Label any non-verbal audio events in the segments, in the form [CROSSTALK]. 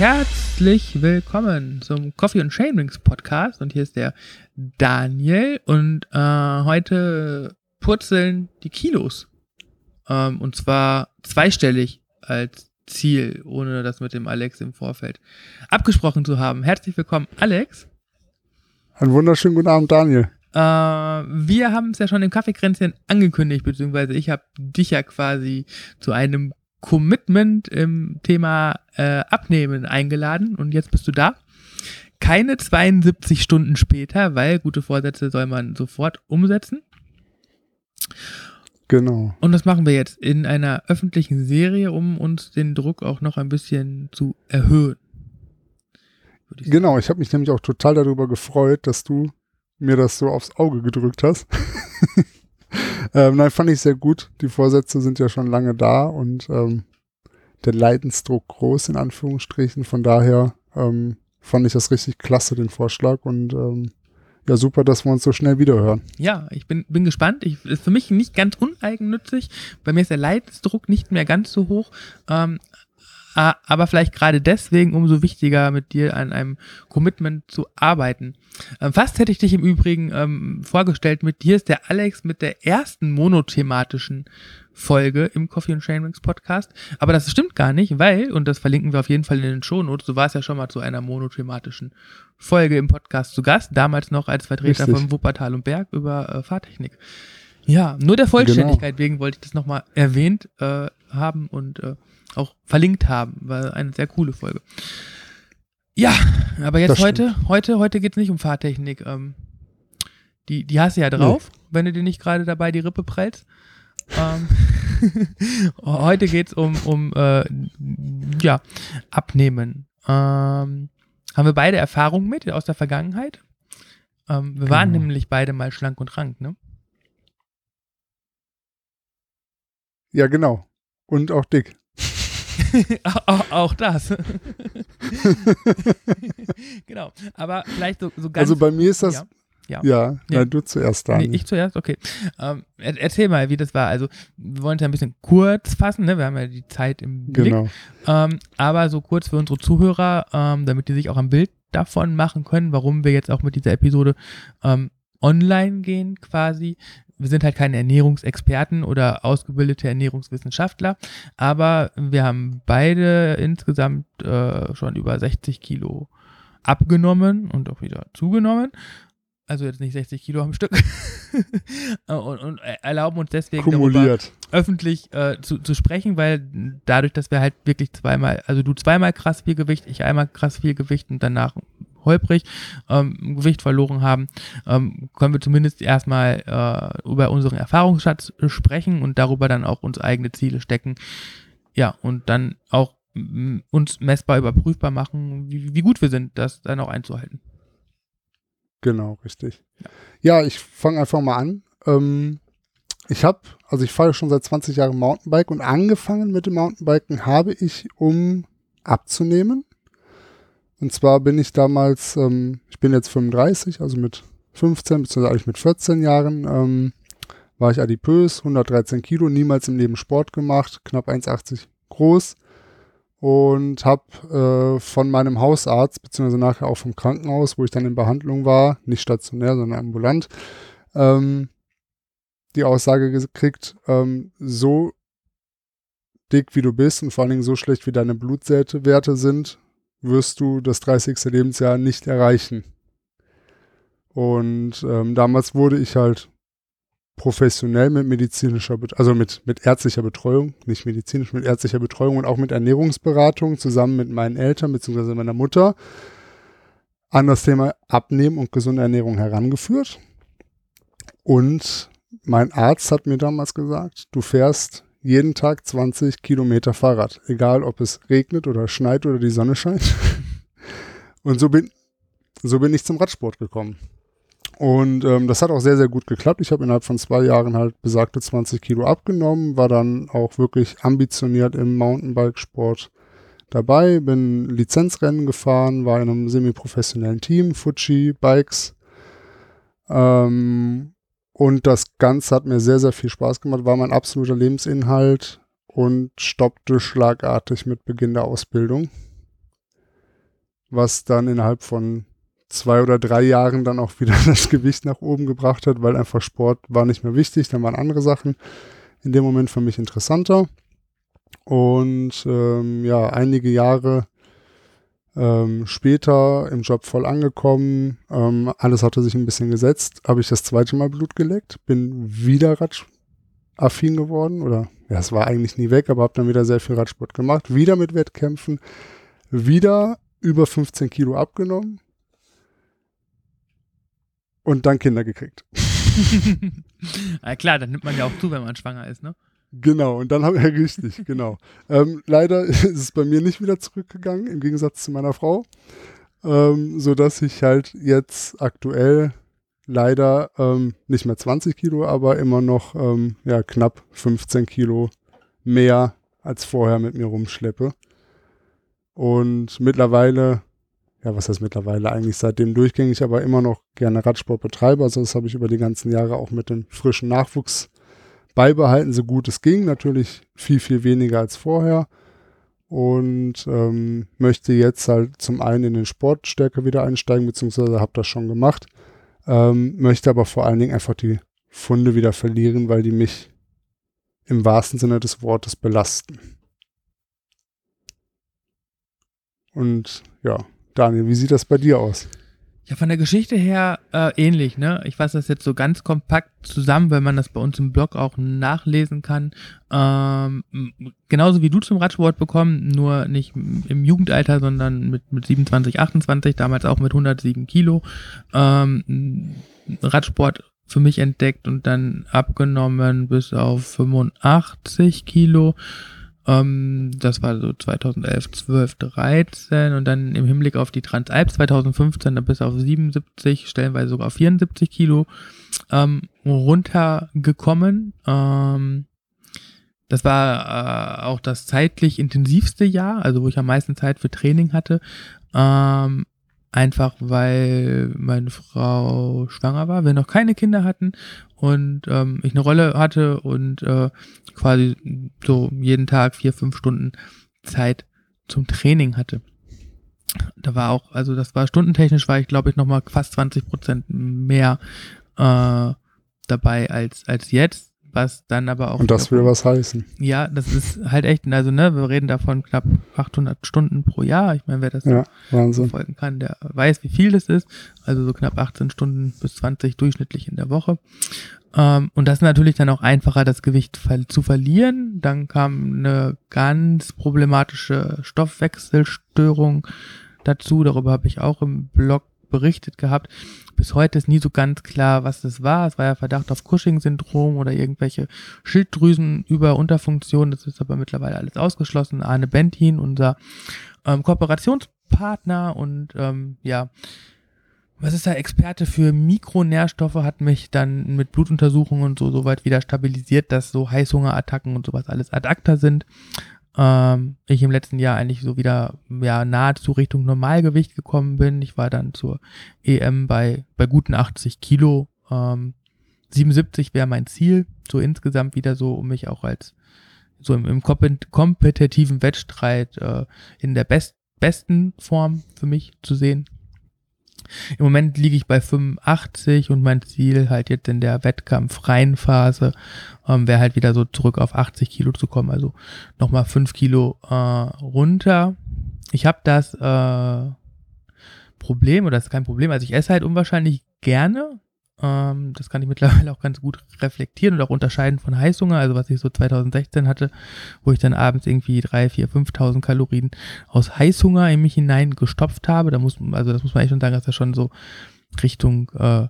Herzlich willkommen zum Coffee und Shamings Podcast und hier ist der Daniel und äh, heute purzeln die Kilos ähm, und zwar zweistellig als Ziel, ohne das mit dem Alex im Vorfeld abgesprochen zu haben. Herzlich willkommen, Alex. Einen wunderschönen guten Abend, Daniel. Äh, wir haben es ja schon im Kaffeekränzchen angekündigt, beziehungsweise ich habe dich ja quasi zu einem Commitment im Thema äh, Abnehmen eingeladen und jetzt bist du da. Keine 72 Stunden später, weil gute Vorsätze soll man sofort umsetzen. Genau. Und das machen wir jetzt in einer öffentlichen Serie, um uns den Druck auch noch ein bisschen zu erhöhen. Ich genau, ich habe mich nämlich auch total darüber gefreut, dass du mir das so aufs Auge gedrückt hast. [LAUGHS] ähm, nein, fand ich sehr gut. Die Vorsätze sind ja schon lange da und ähm, der Leidensdruck groß in Anführungsstrichen. Von daher ähm, fand ich das richtig klasse, den Vorschlag und ähm, ja, super, dass wir uns so schnell wiederhören. Ja, ich bin, bin gespannt. Ich, ist für mich nicht ganz uneigennützig. Bei mir ist der Leidensdruck nicht mehr ganz so hoch. Ähm, aber vielleicht gerade deswegen umso wichtiger, mit dir an einem Commitment zu arbeiten. Ähm, fast hätte ich dich im Übrigen ähm, vorgestellt, mit dir ist der Alex mit der ersten monothematischen Folge im Coffee and Chainrings Podcast. Aber das stimmt gar nicht, weil, und das verlinken wir auf jeden Fall in den Shownotes, du warst ja schon mal zu einer monothematischen Folge im Podcast zu Gast, damals noch als Vertreter Richtig. von Wuppertal und Berg über äh, Fahrtechnik. Ja, nur der Vollständigkeit genau. wegen wollte ich das nochmal erwähnt äh, haben und äh, auch verlinkt haben. War eine sehr coole Folge. Ja, aber jetzt heute, heute, heute geht es nicht um Fahrtechnik. Ähm, die, die hast du ja drauf, nee. wenn du dir nicht gerade dabei die Rippe prellst. Ähm, [LAUGHS] heute geht es um, um äh, ja, Abnehmen. Ähm, haben wir beide Erfahrungen mit aus der Vergangenheit? Ähm, wir genau. waren nämlich beide mal schlank und rank, ne? Ja, genau. Und auch dick. [LAUGHS] auch, auch, das. [LAUGHS] genau. Aber vielleicht so, so ganz. Also bei mir ist das. Ja. Ja, ja nee. na, du zuerst, dann. Nee, ich zuerst, okay. Ähm, erzähl mal, wie das war. Also, wir wollen es ja ein bisschen kurz fassen, ne? wir haben ja die Zeit im Blick. Genau. Ähm, aber so kurz für unsere Zuhörer, ähm, damit die sich auch ein Bild davon machen können, warum wir jetzt auch mit dieser Episode ähm, online gehen quasi wir sind halt keine Ernährungsexperten oder ausgebildete Ernährungswissenschaftler, aber wir haben beide insgesamt äh, schon über 60 Kilo abgenommen und auch wieder zugenommen. Also jetzt nicht 60 Kilo am Stück. [LAUGHS] und, und, erlauben uns deswegen Kumuliert. öffentlich äh, zu, zu sprechen, weil dadurch, dass wir halt wirklich zweimal, also du zweimal krass viel Gewicht, ich einmal krass viel Gewicht und danach holprig ähm, Gewicht verloren haben, ähm, können wir zumindest erstmal äh, über unseren Erfahrungsschatz sprechen und darüber dann auch uns eigene Ziele stecken. Ja, und dann auch uns messbar überprüfbar machen, wie, wie, gut wir sind, das dann auch einzuhalten. Genau, richtig. Ja, ja ich fange einfach mal an. Ähm, ich habe, also ich fahre schon seit 20 Jahren Mountainbike und angefangen mit dem Mountainbiken habe ich, um abzunehmen und zwar bin ich damals, ähm, ich bin jetzt 35, also mit 15, beziehungsweise eigentlich mit 14 Jahren, ähm, war ich adipös, 113 Kilo, niemals im Leben Sport gemacht, knapp 1,80 groß. Und habe äh, von meinem Hausarzt, beziehungsweise nachher auch vom Krankenhaus, wo ich dann in Behandlung war, nicht stationär, sondern ambulant, ähm, die Aussage gekriegt, ähm, so dick wie du bist und vor allen Dingen so schlecht wie deine Blutwerte sind, wirst du das 30. Lebensjahr nicht erreichen. Und ähm, damals wurde ich halt professionell mit medizinischer, also mit, mit ärztlicher Betreuung, nicht medizinisch, mit ärztlicher Betreuung und auch mit Ernährungsberatung zusammen mit meinen Eltern bzw. meiner Mutter an das Thema Abnehmen und gesunde Ernährung herangeführt. Und mein Arzt hat mir damals gesagt, du fährst jeden Tag 20 Kilometer Fahrrad, egal ob es regnet oder schneit oder die Sonne scheint. [LAUGHS] Und so bin, so bin ich zum Radsport gekommen. Und ähm, das hat auch sehr, sehr gut geklappt. Ich habe innerhalb von zwei Jahren halt besagte 20 Kilo abgenommen, war dann auch wirklich ambitioniert im Mountainbikesport dabei, bin Lizenzrennen gefahren, war in einem semi-professionellen Team, Fuji Bikes. Ähm, und das Ganze hat mir sehr, sehr viel Spaß gemacht, war mein absoluter Lebensinhalt und stoppte schlagartig mit Beginn der Ausbildung. was dann innerhalb von zwei oder drei Jahren dann auch wieder [LAUGHS] das Gewicht nach oben gebracht hat, weil einfach Sport war nicht mehr wichtig, dann waren andere Sachen in dem Moment für mich interessanter. Und ähm, ja, einige Jahre ähm, später im Job voll angekommen, ähm, alles hatte sich ein bisschen gesetzt, habe ich das zweite Mal Blut geleckt, bin wieder Radaffin geworden. Oder ja, es war eigentlich nie weg, aber habe dann wieder sehr viel Radsport gemacht, wieder mit Wettkämpfen, wieder über 15 Kilo abgenommen. Und dann Kinder gekriegt. [LAUGHS] [LAUGHS] ja, klar, dann nimmt man ja auch zu, wenn man schwanger ist, ne? Genau, und dann habe ich [LAUGHS] richtig, genau. Ähm, leider [LAUGHS] ist es bei mir nicht wieder zurückgegangen, im Gegensatz zu meiner Frau, ähm, sodass ich halt jetzt aktuell leider ähm, nicht mehr 20 Kilo, aber immer noch ähm, ja, knapp 15 Kilo mehr als vorher mit mir rumschleppe. Und mittlerweile, ja, was heißt mittlerweile eigentlich seitdem durchgängig, aber immer noch gerne Radsport betreibe. Also das habe ich über die ganzen Jahre auch mit dem frischen Nachwuchs beibehalten, so gut es ging. Natürlich viel, viel weniger als vorher. Und ähm, möchte jetzt halt zum einen in den Sport stärker wieder einsteigen, beziehungsweise habe das schon gemacht. Ähm, möchte aber vor allen Dingen einfach die Funde wieder verlieren, weil die mich im wahrsten Sinne des Wortes belasten. Und ja, Daniel, wie sieht das bei dir aus? Ja, von der Geschichte her äh, ähnlich, ne? Ich fasse das jetzt so ganz kompakt zusammen, weil man das bei uns im Blog auch nachlesen kann. Ähm, genauso wie du zum Radsport bekommen, nur nicht im Jugendalter, sondern mit, mit 27, 28, damals auch mit 107 Kilo. Ähm, Radsport für mich entdeckt und dann abgenommen bis auf 85 Kilo. Ähm, das war so 2011, 12, 13 und dann im Hinblick auf die Transalp 2015 dann bis auf 77, stellenweise sogar auf 74 Kilo ähm, runtergekommen. Ähm, das war äh, auch das zeitlich intensivste Jahr, also wo ich am meisten Zeit für Training hatte. Ähm, einfach weil meine Frau schwanger war, wir noch keine Kinder hatten und ähm, ich eine Rolle hatte und äh, quasi so jeden Tag vier, fünf Stunden Zeit zum Training hatte. Da war auch, also das war stundentechnisch, war ich glaube ich nochmal fast 20 Prozent mehr äh, dabei als, als jetzt was dann aber auch. Und das will was heißen. Ja, das ist halt echt, also ne, wir reden davon knapp 800 Stunden pro Jahr. Ich meine, wer das ja, verfolgen kann, der weiß, wie viel das ist. Also so knapp 18 Stunden bis 20 durchschnittlich in der Woche. Ähm, und das ist natürlich dann auch einfacher, das Gewicht zu verlieren. Dann kam eine ganz problematische Stoffwechselstörung dazu. Darüber habe ich auch im Blog berichtet gehabt. Bis heute ist nie so ganz klar, was das war. Es war ja Verdacht auf Cushing-Syndrom oder irgendwelche Schilddrüsen-Über-Unterfunktionen. Das ist aber mittlerweile alles ausgeschlossen. Arne Bentin, unser ähm, Kooperationspartner und ähm, ja, was ist da Experte für Mikronährstoffe, hat mich dann mit Blutuntersuchungen und so soweit wieder stabilisiert, dass so Heißhungerattacken und sowas alles ad acta sind ähm, ich im letzten Jahr eigentlich so wieder ja nahezu Richtung Normalgewicht gekommen bin. Ich war dann zur EM bei, bei guten 80 Kilo. Ähm, 77 wäre mein Ziel, so insgesamt wieder so, um mich auch als so im, im kompetitiven Wettstreit äh, in der best, besten Form für mich zu sehen. Im Moment liege ich bei 85 und mein Ziel halt jetzt in der wettkampffreien Phase ähm, wäre halt wieder so zurück auf 80 Kilo zu kommen, also nochmal 5 Kilo äh, runter. Ich habe das äh, Problem, oder das ist kein Problem, also ich esse halt unwahrscheinlich gerne, ähm, das kann ich mittlerweile [LAUGHS] auch ganz gut reflektieren und auch unterscheiden von Heißhunger, also was ich so 2016 hatte, wo ich dann abends irgendwie 3, 4, 5.000 Kalorien aus Heißhunger in mich hinein gestopft habe. Da muss, also das muss man echt schon sagen, dass das schon so Richtung äh,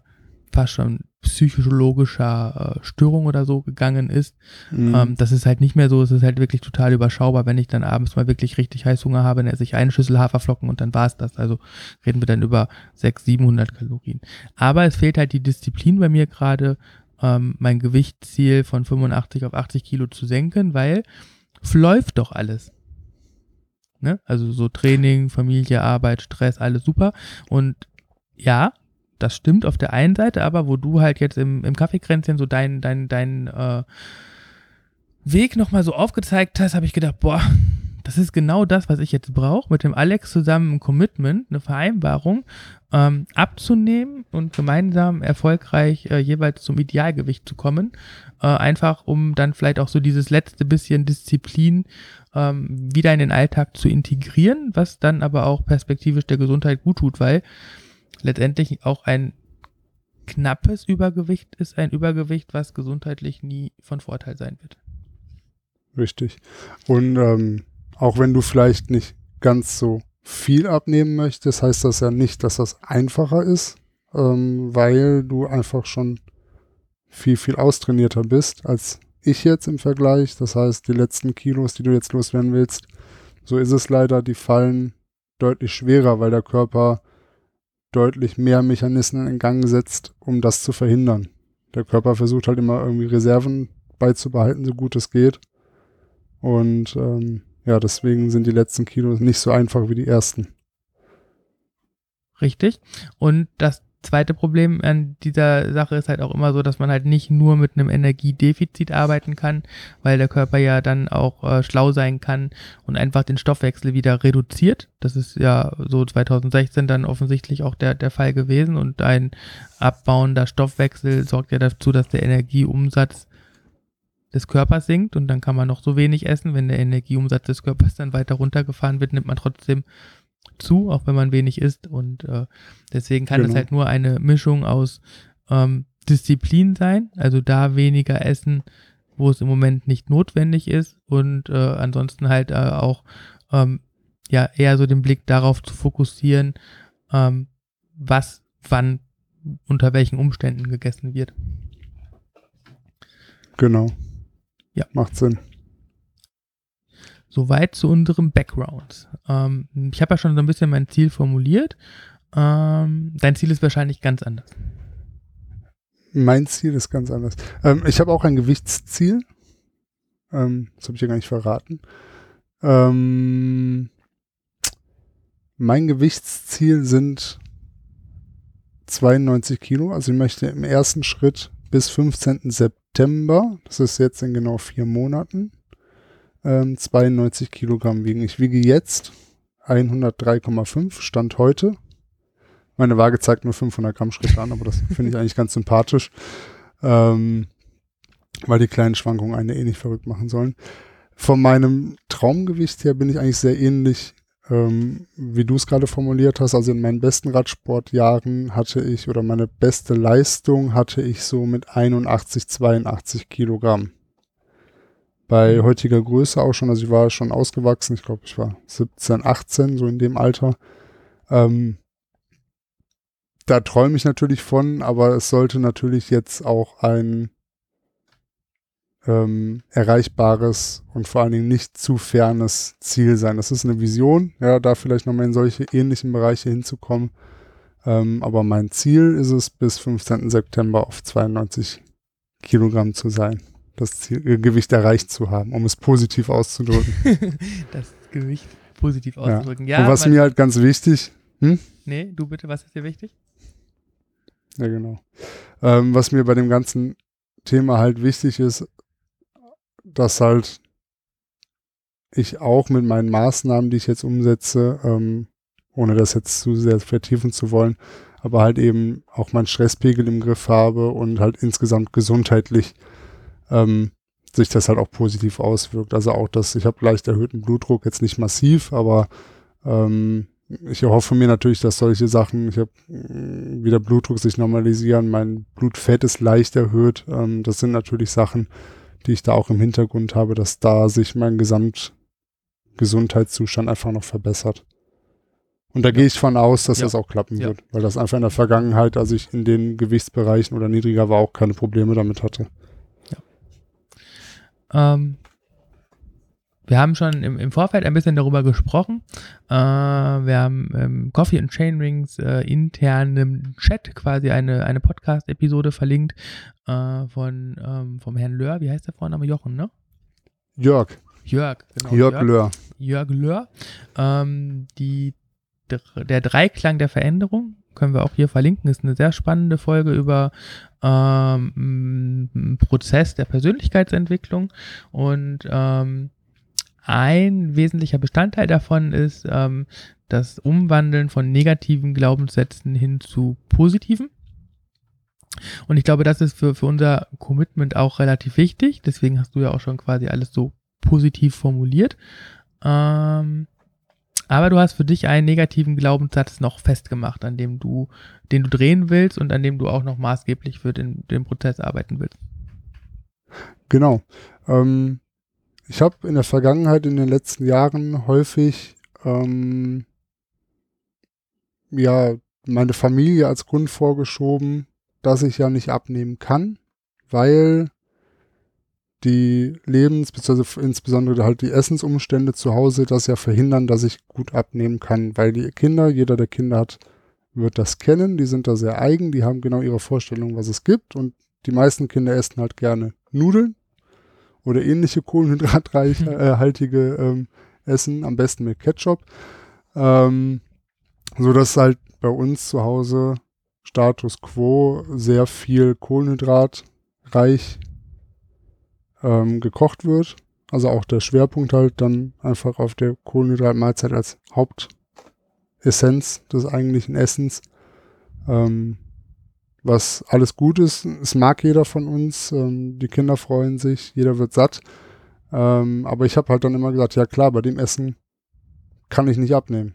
fast schon psychologischer äh, Störung oder so gegangen ist. Mhm. Ähm, das ist halt nicht mehr so, es ist halt wirklich total überschaubar, wenn ich dann abends mal wirklich richtig Heißhunger habe, dann esse ich eine Schüssel Haferflocken und dann war es das. Also reden wir dann über 600, 700 Kalorien. Aber es fehlt halt die Disziplin bei mir gerade, ähm, mein Gewichtsziel von 85 auf 80 Kilo zu senken, weil läuft doch alles. Ne? Also so Training, Familie, Arbeit, Stress, alles super. Und ja, das stimmt auf der einen Seite, aber wo du halt jetzt im, im Kaffeekränzchen so dein, dein, dein äh, Weg nochmal so aufgezeigt hast, habe ich gedacht, boah, das ist genau das, was ich jetzt brauche, mit dem Alex zusammen ein Commitment, eine Vereinbarung ähm, abzunehmen und gemeinsam erfolgreich äh, jeweils zum Idealgewicht zu kommen. Äh, einfach um dann vielleicht auch so dieses letzte bisschen Disziplin ähm, wieder in den Alltag zu integrieren, was dann aber auch perspektivisch der Gesundheit gut tut, weil letztendlich auch ein knappes Übergewicht ist ein Übergewicht, was gesundheitlich nie von Vorteil sein wird. Richtig. Und ähm, auch wenn du vielleicht nicht ganz so viel abnehmen möchtest, heißt das ja nicht, dass das einfacher ist, ähm, weil du einfach schon viel, viel austrainierter bist als ich jetzt im Vergleich. Das heißt, die letzten Kilos, die du jetzt loswerden willst, so ist es leider, die fallen deutlich schwerer, weil der Körper deutlich mehr Mechanismen in Gang setzt, um das zu verhindern. Der Körper versucht halt immer irgendwie Reserven beizubehalten, so gut es geht. Und ähm, ja, deswegen sind die letzten Kilos nicht so einfach wie die ersten. Richtig. Und das zweite Problem an dieser Sache ist halt auch immer so, dass man halt nicht nur mit einem Energiedefizit arbeiten kann, weil der Körper ja dann auch äh, schlau sein kann und einfach den Stoffwechsel wieder reduziert. Das ist ja so 2016 dann offensichtlich auch der, der Fall gewesen und ein abbauender Stoffwechsel sorgt ja dazu, dass der Energieumsatz des Körpers sinkt und dann kann man noch so wenig essen. Wenn der Energieumsatz des Körpers dann weiter runtergefahren wird, nimmt man trotzdem zu, auch wenn man wenig isst. Und äh, deswegen kann genau. es halt nur eine Mischung aus ähm, Disziplin sein, also da weniger essen, wo es im Moment nicht notwendig ist und äh, ansonsten halt äh, auch ähm, ja eher so den Blick darauf zu fokussieren, ähm, was wann unter welchen Umständen gegessen wird. Genau. Ja. Macht Sinn. Soweit zu unserem Background. Ähm, ich habe ja schon so ein bisschen mein Ziel formuliert. Ähm, dein Ziel ist wahrscheinlich ganz anders. Mein Ziel ist ganz anders. Ähm, ich habe auch ein Gewichtsziel. Ähm, das habe ich ja gar nicht verraten. Ähm, mein Gewichtsziel sind 92 Kilo. Also ich möchte im ersten Schritt bis 15. September, das ist jetzt in genau vier Monaten, ähm, 92 Kilogramm wiegen. Ich wiege jetzt 103,5, Stand heute. Meine Waage zeigt nur 500 Gramm Schritte an, aber das finde ich eigentlich ganz sympathisch, ähm, weil die kleinen Schwankungen eine eh nicht verrückt machen sollen. Von meinem Traumgewicht her bin ich eigentlich sehr ähnlich, ähm, wie du es gerade formuliert hast. Also in meinen besten Radsportjahren hatte ich oder meine beste Leistung hatte ich so mit 81, 82 Kilogramm bei heutiger Größe auch schon, also ich war schon ausgewachsen, ich glaube, ich war 17, 18, so in dem Alter. Ähm, da träume ich natürlich von, aber es sollte natürlich jetzt auch ein ähm, erreichbares und vor allen Dingen nicht zu fernes Ziel sein. Das ist eine Vision, ja, da vielleicht nochmal in solche ähnlichen Bereiche hinzukommen. Ähm, aber mein Ziel ist es, bis 15. September auf 92 Kilogramm zu sein das Ziel, äh, Gewicht erreicht zu haben, um es positiv auszudrücken. [LAUGHS] das Gewicht positiv auszudrücken, ja. ja Und was mir halt ganz wichtig. Hm? Nee, du bitte, was ist dir wichtig? Ja, genau. Ähm, was mir bei dem ganzen Thema halt wichtig ist, dass halt ich auch mit meinen Maßnahmen, die ich jetzt umsetze, ähm, ohne das jetzt zu sehr vertiefen zu wollen, aber halt eben auch meinen Stresspegel im Griff habe und halt insgesamt gesundheitlich ähm, sich das halt auch positiv auswirkt. Also auch das, ich habe leicht erhöhten Blutdruck, jetzt nicht massiv, aber ähm, ich hoffe mir natürlich, dass solche Sachen, ich habe mm, wieder Blutdruck sich normalisieren, mein Blutfett ist leicht erhöht. Ähm, das sind natürlich Sachen, die ich da auch im Hintergrund habe, dass da sich mein Gesamtgesundheitszustand einfach noch verbessert. Und da ja. gehe ich von aus, dass ja. das auch klappen ja. wird, weil das einfach in der Vergangenheit, als ich in den Gewichtsbereichen oder niedriger war, auch keine Probleme damit hatte. Ähm, wir haben schon im, im, Vorfeld ein bisschen darüber gesprochen. Äh, wir haben ähm, Coffee and Chainrings äh, intern im Chat quasi eine, eine Podcast-Episode verlinkt äh, von ähm, vom Herrn Löhr. Wie heißt der Vorname? Jochen, ne? Jörg. Jörg, genau. Jörg, Jörg Löhr. Jörg Löhr. Ähm, die, der Dreiklang der Veränderung können wir auch hier verlinken. Ist eine sehr spannende Folge über ähm, Prozess der Persönlichkeitsentwicklung und ähm, ein wesentlicher Bestandteil davon ist ähm, das Umwandeln von negativen Glaubenssätzen hin zu positiven. Und ich glaube, das ist für, für unser Commitment auch relativ wichtig. Deswegen hast du ja auch schon quasi alles so positiv formuliert. Ähm, aber du hast für dich einen negativen Glaubenssatz noch festgemacht, an dem du, den du drehen willst und an dem du auch noch maßgeblich für den, den Prozess arbeiten willst. Genau. Ähm, ich habe in der Vergangenheit, in den letzten Jahren häufig ähm, ja meine Familie als Grund vorgeschoben, dass ich ja nicht abnehmen kann, weil die Lebens- bzw. insbesondere halt die Essensumstände zu Hause das ja verhindern, dass ich gut abnehmen kann, weil die Kinder, jeder der Kinder hat, wird das kennen, die sind da sehr eigen, die haben genau ihre Vorstellung, was es gibt und die meisten Kinder essen halt gerne Nudeln oder ähnliche kohlenhydrathaltige hm. ähm, Essen, am besten mit Ketchup. Ähm, so dass halt bei uns zu Hause Status quo sehr viel kohlenhydratreich ähm, gekocht wird. Also auch der Schwerpunkt halt dann einfach auf der Kohlenhydratmahlzeit als Hauptessenz des eigentlichen Essens. Ähm, was alles gut ist. Es mag jeder von uns. Ähm, die Kinder freuen sich, jeder wird satt. Ähm, aber ich habe halt dann immer gesagt, ja klar, bei dem Essen kann ich nicht abnehmen.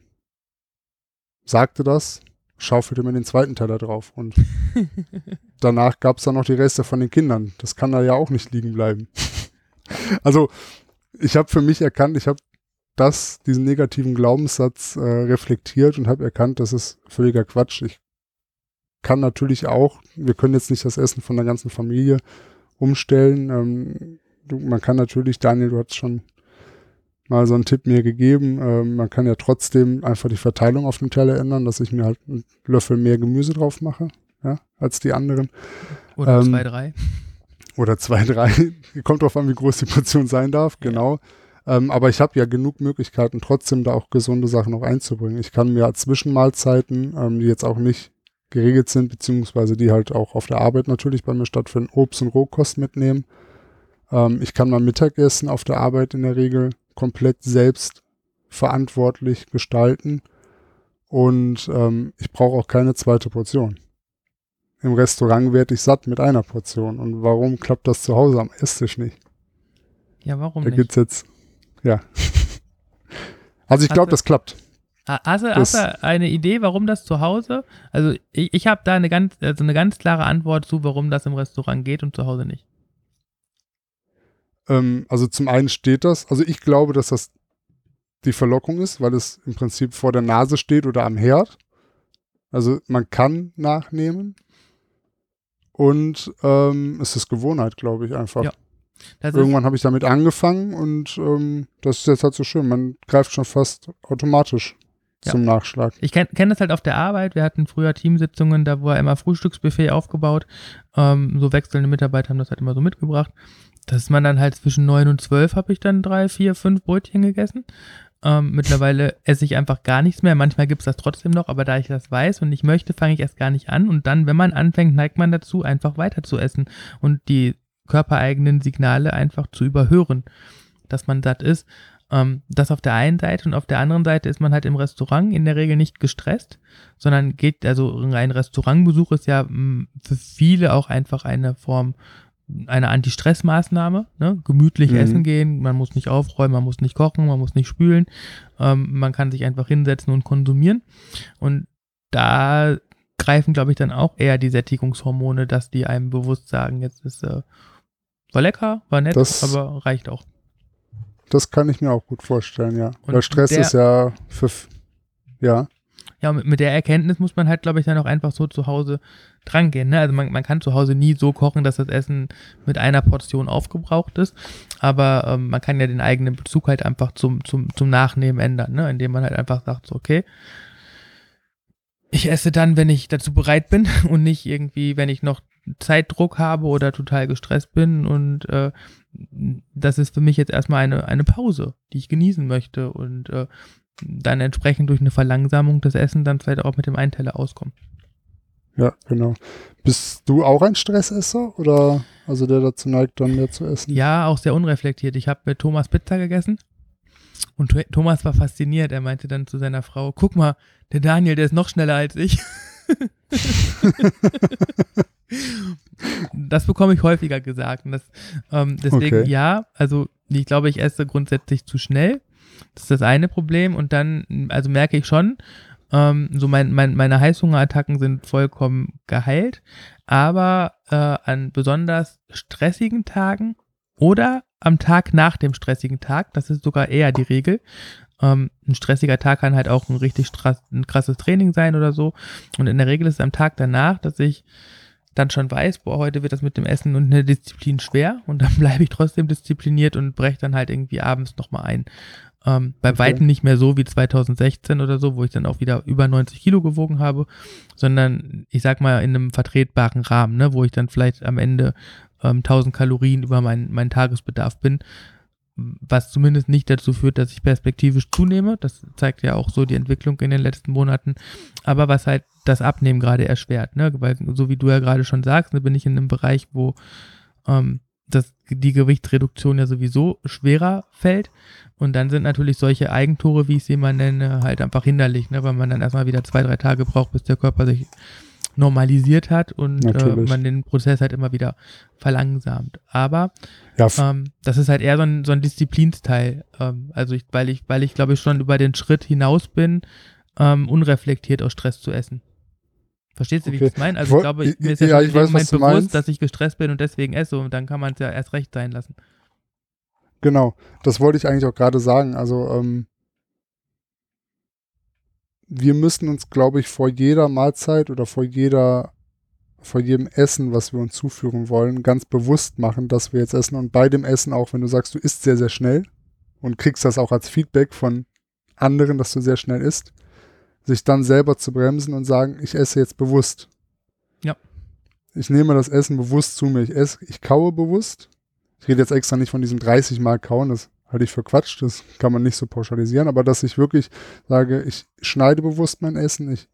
Sagte das, schaufelte mir den zweiten Teller drauf und [LAUGHS] danach gab es dann noch die Reste von den Kindern. Das kann da ja auch nicht liegen bleiben. [LAUGHS] also ich habe für mich erkannt, ich habe das, diesen negativen Glaubenssatz äh, reflektiert und habe erkannt, das ist völliger Quatsch. Ich kann natürlich auch, wir können jetzt nicht das Essen von der ganzen Familie umstellen. Ähm, du, man kann natürlich, Daniel, du hast schon mal so einen Tipp mir gegeben, ähm, man kann ja trotzdem einfach die Verteilung auf dem Teller ändern, dass ich mir halt einen Löffel mehr Gemüse drauf mache, ja, als die anderen. Oder ähm, zwei, drei. Oder zwei, drei. [LAUGHS] Kommt drauf an, wie groß die Portion sein darf, ja. genau. Ähm, aber ich habe ja genug Möglichkeiten, trotzdem da auch gesunde Sachen noch einzubringen. Ich kann mir Zwischenmahlzeiten, ähm, die jetzt auch nicht geregelt sind, beziehungsweise die halt auch auf der Arbeit natürlich bei mir stattfinden, Obst und Rohkost mitnehmen. Ähm, ich kann mein Mittagessen auf der Arbeit in der Regel komplett selbst verantwortlich gestalten und ähm, ich brauche auch keine zweite Portion. Im Restaurant werde ich satt mit einer Portion. Und warum klappt das zu Hause am Esstisch nicht? Ja, warum da nicht? Da gibt's jetzt, ja. [LAUGHS] Also ich glaube, das klappt. Hast du, hast du eine Idee, warum das zu Hause? Also ich, ich habe da eine ganz, also eine ganz klare Antwort zu, warum das im Restaurant geht und zu Hause nicht. Ähm, also zum einen steht das, also ich glaube, dass das die Verlockung ist, weil es im Prinzip vor der Nase steht oder am Herd. Also man kann nachnehmen. Und ähm, es ist Gewohnheit, glaube ich, einfach. Ja. Irgendwann habe ich damit angefangen und ähm, das ist jetzt halt so schön. Man greift schon fast automatisch ja. zum Nachschlag. Ich kenne kenn das halt auf der Arbeit. Wir hatten früher Teamsitzungen, da war immer Frühstücksbuffet aufgebaut. Ähm, so wechselnde Mitarbeiter haben das halt immer so mitgebracht. Das ist man dann halt zwischen neun und zwölf habe ich dann drei, vier, fünf Brötchen gegessen. Ähm, mittlerweile esse ich einfach gar nichts mehr. Manchmal gibt es das trotzdem noch, aber da ich das weiß und ich möchte, fange ich erst gar nicht an. Und dann, wenn man anfängt, neigt man dazu, einfach weiter zu essen und die körpereigenen Signale einfach zu überhören, dass man satt ist. Ähm, das auf der einen Seite und auf der anderen Seite ist man halt im Restaurant in der Regel nicht gestresst, sondern geht, also ein Restaurantbesuch ist ja mh, mm, für viele auch einfach eine Form eine Anti-Stress-Maßnahme, ne? gemütlich mhm. essen gehen, man muss nicht aufräumen, man muss nicht kochen, man muss nicht spülen, ähm, man kann sich einfach hinsetzen und konsumieren und da greifen, glaube ich, dann auch eher die Sättigungshormone, dass die einem bewusst sagen, jetzt ist äh, war lecker, war nett, das, aber reicht auch. Das kann ich mir auch gut vorstellen, ja. Und Weil Stress der, ist ja für, ja. Ja, mit, mit der Erkenntnis muss man halt, glaube ich, dann auch einfach so zu Hause drangehen. Ne? Also man, man kann zu Hause nie so kochen, dass das Essen mit einer Portion aufgebraucht ist. Aber ähm, man kann ja den eigenen Bezug halt einfach zum, zum, zum Nachnehmen ändern, ne? indem man halt einfach sagt, so, okay, ich esse dann, wenn ich dazu bereit bin [LAUGHS] und nicht irgendwie, wenn ich noch Zeitdruck habe oder total gestresst bin und äh, das ist für mich jetzt erstmal eine, eine Pause, die ich genießen möchte und äh, dann entsprechend durch eine Verlangsamung des Essen dann vielleicht auch mit dem Einteller auskommen. Ja, genau. Bist du auch ein Stressesser oder also der dazu neigt, dann mehr zu essen? Ja, auch sehr unreflektiert. Ich habe mit Thomas Pizza gegessen Und Tho- Thomas war fasziniert. Er meinte dann zu seiner Frau, guck mal, der Daniel, der ist noch schneller als ich. [LAUGHS] das bekomme ich häufiger gesagt. Und das, ähm, deswegen Okay. ja, also ich glaube, ich esse grundsätzlich zu schnell. Das ist das eine Problem. Und dann, also merke ich schon, ähm, so mein, mein, meine Heißhungerattacken sind vollkommen geheilt. Aber äh, an besonders stressigen Tagen oder am Tag nach dem stressigen Tag, das ist sogar eher die Regel. Ähm, ein stressiger Tag kann halt auch ein richtig ein krasses Training sein oder so. Und in der Regel ist es am Tag danach, dass ich dann schon weiß, boah, heute wird das mit dem Essen und eine Disziplin schwer und dann [LAUGHS] bleibe ich trotzdem diszipliniert und breche dann halt irgendwie abends nochmal ein. Ähm, bei Okay. weitem nicht mehr so wie 2016 oder so, wo ich dann auch wieder über 90 Kilo gewogen habe, sondern ich sag mal in einem vertretbaren Rahmen, ne, wo ich dann vielleicht am Ende ähm, 1000 Kalorien über meinen Tagesbedarf bin, was zumindest nicht dazu führt, dass ich perspektivisch zunehme. Das zeigt ja auch so die Entwicklung in den letzten Monaten. Aber was halt das Abnehmen gerade erschwert, ne? Weil, so wie du ja gerade schon sagst, ne, bin ich in einem Bereich, wo ähm, das, die Gewichtsreduktion ja sowieso schwerer fällt. Und dann sind natürlich solche Eigentore, wie ich sie immer nenne, halt einfach hinderlich, ne? weil man dann erstmal wieder zwei, drei Tage braucht, bis der Körper sich normalisiert hat und äh, man den Prozess halt immer wieder verlangsamt. Aber Ja, ähm, das ist halt eher so ein, so ein Disziplinsteil. Ähm, also ich, weil ich, weil ich glaube ich schon über den Schritt hinaus bin, ähm, unreflektiert aus Stress zu essen. Verstehst du, wie Okay. ich das meine? Also ich glaube, ich, mir ist ja, ja, ich weiß, Moment bewusst, meinst. dass ich gestresst bin und deswegen esse und dann kann man es ja erst recht sein lassen. Genau, das wollte ich eigentlich auch gerade sagen. Also ähm, wir müssen uns, glaube ich, vor jeder Mahlzeit oder vor jeder, vor jedem Essen, was wir uns zuführen wollen, ganz bewusst machen, dass wir jetzt essen und bei dem Essen auch, wenn du sagst, du isst sehr, sehr schnell und kriegst das auch als Feedback von anderen, dass du sehr schnell isst, sich dann selber zu bremsen und sagen, ich esse jetzt bewusst. Ja. Ich nehme das Essen bewusst zu mir. Ich esse, ich kaue bewusst. Ich rede jetzt extra nicht von diesem 30 Mal kauen, das halte ich für Quatsch, das kann man nicht so pauschalisieren, aber dass ich wirklich sage, ich schneide bewusst mein Essen, ich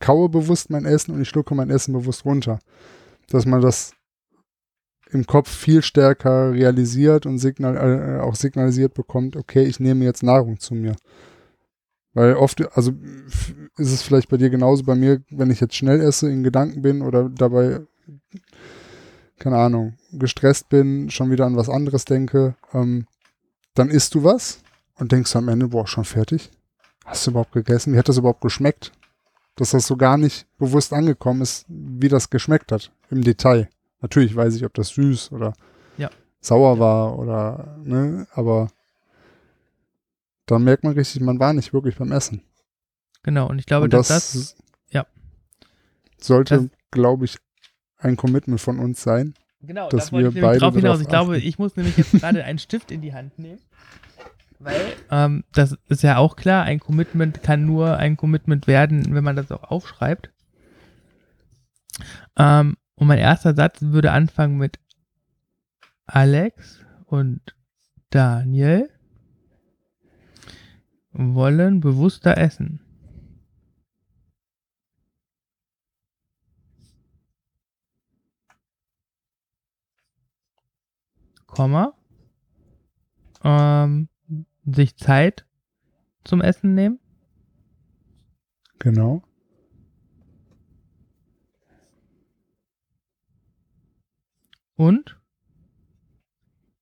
kaue bewusst mein Essen und ich schlucke mein Essen bewusst runter. Dass man das im Kopf viel stärker realisiert und signal, äh, auch signalisiert bekommt, okay, ich nehme jetzt Nahrung zu mir. Weil oft, also ist es vielleicht bei dir genauso bei mir, wenn ich jetzt schnell esse, in Gedanken bin oder dabei, keine Ahnung, gestresst bin, schon wieder an was anderes denke, ähm, dann isst du was und denkst am Ende, boah, schon fertig? Hast du überhaupt gegessen? Wie hat das überhaupt geschmeckt? Dass das so gar nicht bewusst angekommen ist, wie das geschmeckt hat, im Detail. Natürlich weiß ich, ob das süß oder Ja. sauer war oder, ne, aber dann merkt man richtig, man war nicht wirklich beim Essen. Genau, und ich glaube, und dass das, ja. sollte, glaube ich, ein Commitment von uns sein. Genau, dass wir ich beide drauf hinaus. Ich glaube, ich muss nämlich jetzt gerade einen Stift in die Hand nehmen. Weil, ähm, das ist ja auch klar, ein Commitment kann nur ein Commitment werden, wenn man das auch aufschreibt. Ähm, und mein erster Satz würde anfangen mit Alex und Daniel wollen bewusster essen. Komma, ähm, sich Zeit zum Essen nehmen. Genau. Und?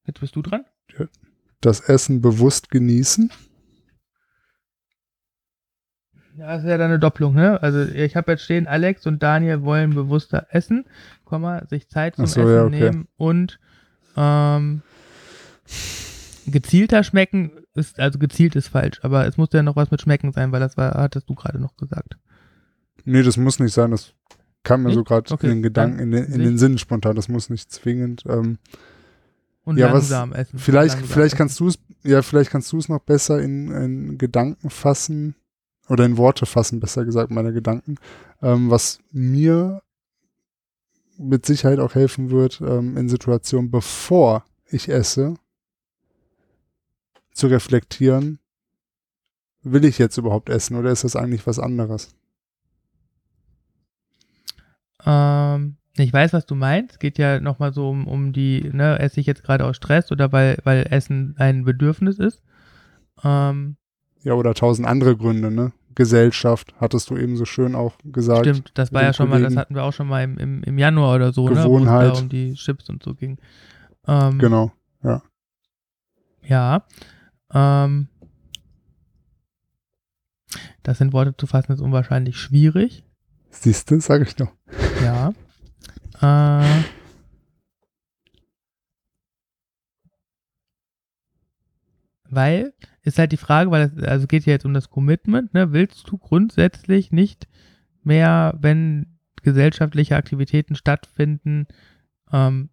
Jetzt bist du dran. Das Essen bewusst genießen. Ja, das ist ja dann eine Doppelung, ne? Also ich habe jetzt stehen, Alex und Daniel wollen bewusster essen, Komma, sich Zeit zum so, Essen ja, okay. nehmen und ähm, gezielter schmecken ist, also gezielt ist falsch, aber es muss ja noch was mit schmecken sein, weil das war, hattest du gerade noch gesagt. Nee, das muss nicht sein. Das kam mir Nicht? so gerade Okay, in den Gedanken, in den, in den Sinn spontan. Das muss nicht zwingend. Ähm, Und Ja, was- langsam essen. vielleicht, langsam vielleicht essen. kannst du es, ja, vielleicht kannst du es noch besser in, in Gedanken fassen oder in Worte fassen, besser gesagt, meine Gedanken. Ähm, was mir mit Sicherheit auch helfen wird, ähm, in Situationen, bevor ich esse, zu reflektieren, will ich jetzt überhaupt essen oder ist das eigentlich was anderes? Ähm, ich weiß, was du meinst. Geht ja nochmal so um, um die, ne, esse ich jetzt gerade aus Stress oder weil, weil Essen ein Bedürfnis ist. Ähm, Ja, oder tausend andere Gründe, ne? Gesellschaft, hattest du eben so schön auch gesagt. stimmt, das war ja schon mal, das Kollegen. hatten wir auch schon mal im, im, im Januar oder so, ne? Wo es Gewohnheit. da um die Chips und so ging. Ähm, Genau. Ja. Ähm, das in Worte zu fassen ist unwahrscheinlich schwierig. Siehst du, sag ich doch. Ja. [LAUGHS] Äh, weil, ist halt die Frage, weil es also geht ja jetzt um das Commitment, ne? Willst du grundsätzlich nicht mehr, wenn gesellschaftliche Aktivitäten stattfinden, ähm,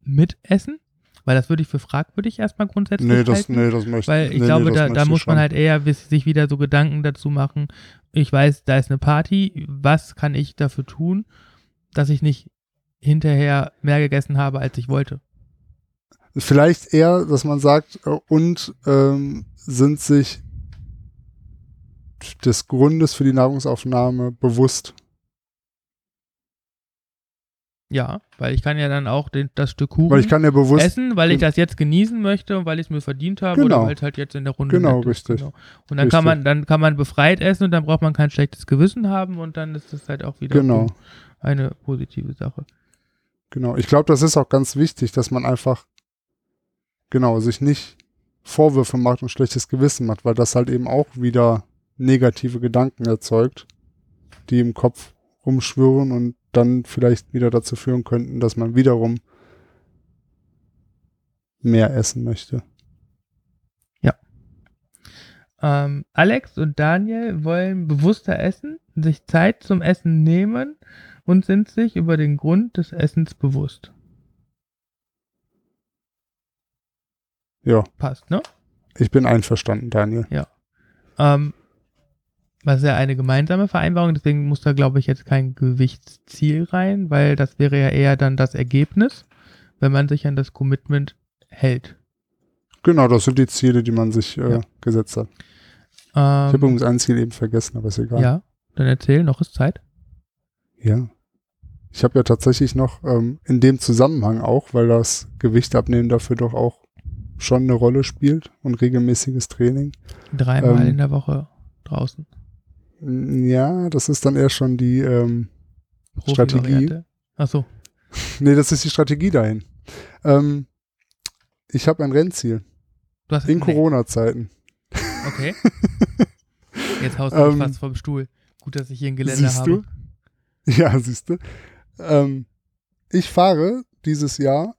mitessen? Weil das würde ich für fragwürdig erstmal grundsätzlich Nee, das, halten. nee, das möchte Weil ich nee, glaube, nee, da, da muss man schon. halt eher sich wieder so Gedanken dazu machen. Ich weiß, da ist eine Party. Was kann ich dafür tun, dass ich nicht hinterher mehr gegessen habe, als ich wollte? Vielleicht eher, dass man sagt, äh, und ähm, sind sich des Grundes für die Nahrungsaufnahme bewusst. Ja, weil ich kann ja dann auch den, das Stück Kuchen Weil ich kann ja bewusst, essen, weil ich das jetzt genießen möchte und weil ich es mir verdient habe Genau. oder weil es halt jetzt in der Runde Genau, richtig. Und dann kann Richtig. man, dann kann man befreit essen und dann braucht man kein schlechtes Gewissen haben und dann ist das halt auch wieder Genau. eine positive Sache. genau, ich glaube, das ist auch ganz wichtig, dass man einfach, genau, sich nicht Vorwürfe macht und schlechtes Gewissen macht, weil das halt eben auch wieder negative Gedanken erzeugt, die im Kopf rumschwirren und dann vielleicht wieder dazu führen könnten, dass man wiederum mehr essen möchte. Ähm, Alex und Daniel wollen bewusster essen, sich Zeit zum Essen nehmen und sind sich über den Grund des Essens bewusst. Ja, Passt, ne? ich bin einverstanden, Daniel. Ähm, was ist ja eine gemeinsame Vereinbarung, deswegen muss da, glaube ich, jetzt kein Gewichtsziel rein, weil das wäre ja eher dann das Ergebnis, wenn man sich an das Commitment hält. Genau, das sind die Ziele, die man sich äh, Ja. gesetzt hat. Ich habe Ähm, übrigens ein Ziel eben vergessen, aber ist egal. ja, dann erzähl, noch ist Zeit. Ja. Ich habe ja tatsächlich noch ähm, in dem Zusammenhang auch, weil das Gewicht abnehmen dafür doch auch schon eine Rolle spielt und regelmäßiges Training. Dreimal Ähm, in der Woche draußen. Mm, Ja, das ist dann eher schon die, ähm, Strategie. Ach so. [LAUGHS] nee, das ist die Strategie dahin. Ähm, ich habe ein Rennziel in Corona-Zeiten. Okay. [LAUGHS] Jetzt haust du mich Ähm, fast vom Stuhl. Gut, dass ich hier ein Geländer Siehst habe. du? [LAUGHS] Ja, siehst du. Ähm, ich fahre dieses Jahr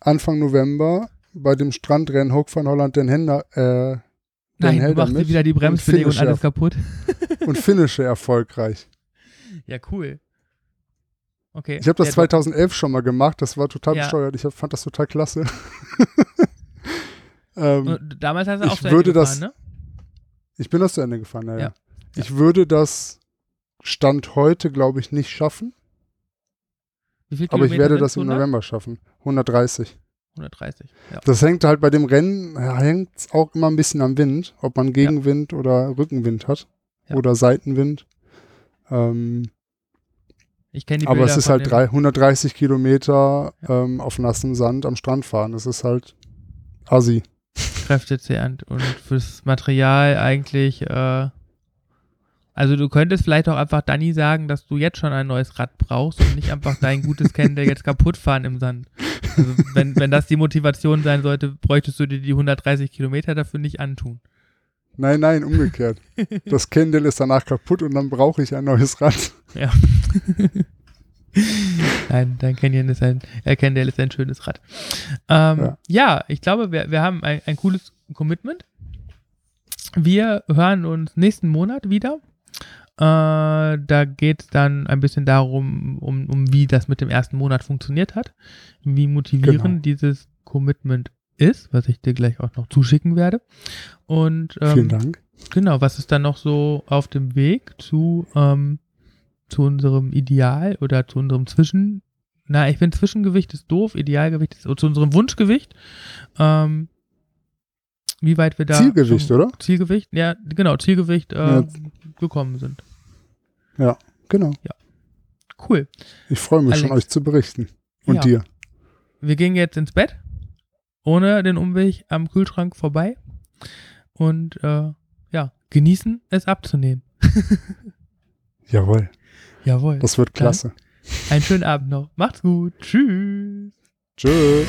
Anfang November bei dem Strandrennen Hoek van Holland den Händer, äh, Nein, du Helder machst dir mit wieder die und Bremsbeläge [LAUGHS] und Finisher. alles kaputt. und finische erfolgreich. Ja, cool. Okay. Ich habe das ja, 2011 schon mal gemacht, das war total Ja. besteuert. Ich fand das total klasse. [LAUGHS] [LAUGHS] ähm, Und damals hast du auch ich zu Ende würde das- gefahren, ne? ich bin das zu Ende gefahren, ja. Ja. Ich würde das Stand heute, glaube ich, nicht schaffen, aber ich werde das im 100? November schaffen. 130. 130. Ja. Das hängt halt bei dem Rennen, hängt auch immer ein bisschen am Wind, ob man Gegenwind oder Rückenwind hat Ja. oder Seitenwind. Ähm, Ich kenne die aber Bilder es ist halt dem- drei, 130 Kilometer ähm, auf nassem Sand am Strand fahren. Das ist halt assi. kräftezehrend und fürs Material eigentlich, äh, also du könntest vielleicht auch einfach Dani sagen, dass du jetzt schon ein neues Rad brauchst und nicht einfach dein gutes Candle jetzt kaputt fahren im Sand. Also wenn, wenn das die Motivation sein sollte, bräuchtest du dir die 130 Kilometer dafür nicht antun. Nein, nein, umgekehrt. [LAUGHS] das Kendall ist danach kaputt und dann brauche ich ein neues Rad. Ja. [LAUGHS] Nein, dein Canyon ist ein, äh, Candle ist ein schönes Rad. Ähm, ja. Ja. ich glaube, wir, wir haben ein, ein cooles Commitment. Wir hören uns nächsten Monat wieder. Äh, da geht es dann ein bisschen darum, um, um wie das mit dem ersten Monat funktioniert hat, wie motivierend Genau. dieses Commitment ist, was ich dir gleich auch noch zuschicken werde. Und ähm, Vielen Dank. Genau, was ist dann noch so auf dem Weg zu, ähm, zu unserem Ideal oder zu unserem Zwischen... Na, ich finde Zwischengewicht ist doof, Idealgewicht ist zu unserem Wunschgewicht. Ähm, wie weit wir da... Zielgewicht, oder? Zielgewicht, ja, genau, Zielgewicht äh, Ja. Gekommen sind. Genau. Cool. Ich freue mich schon, Alex. euch zu berichten. Und Ja. dir. Wir gehen jetzt ins Bett, ohne den Umweg am Kühlschrank vorbei. und äh, ja, genießen, es abzunehmen. [LAUGHS] Jawohl. Jawohl. Das wird klasse. Einen schönen Abend noch. Macht's gut. Tschüss. Tschüss.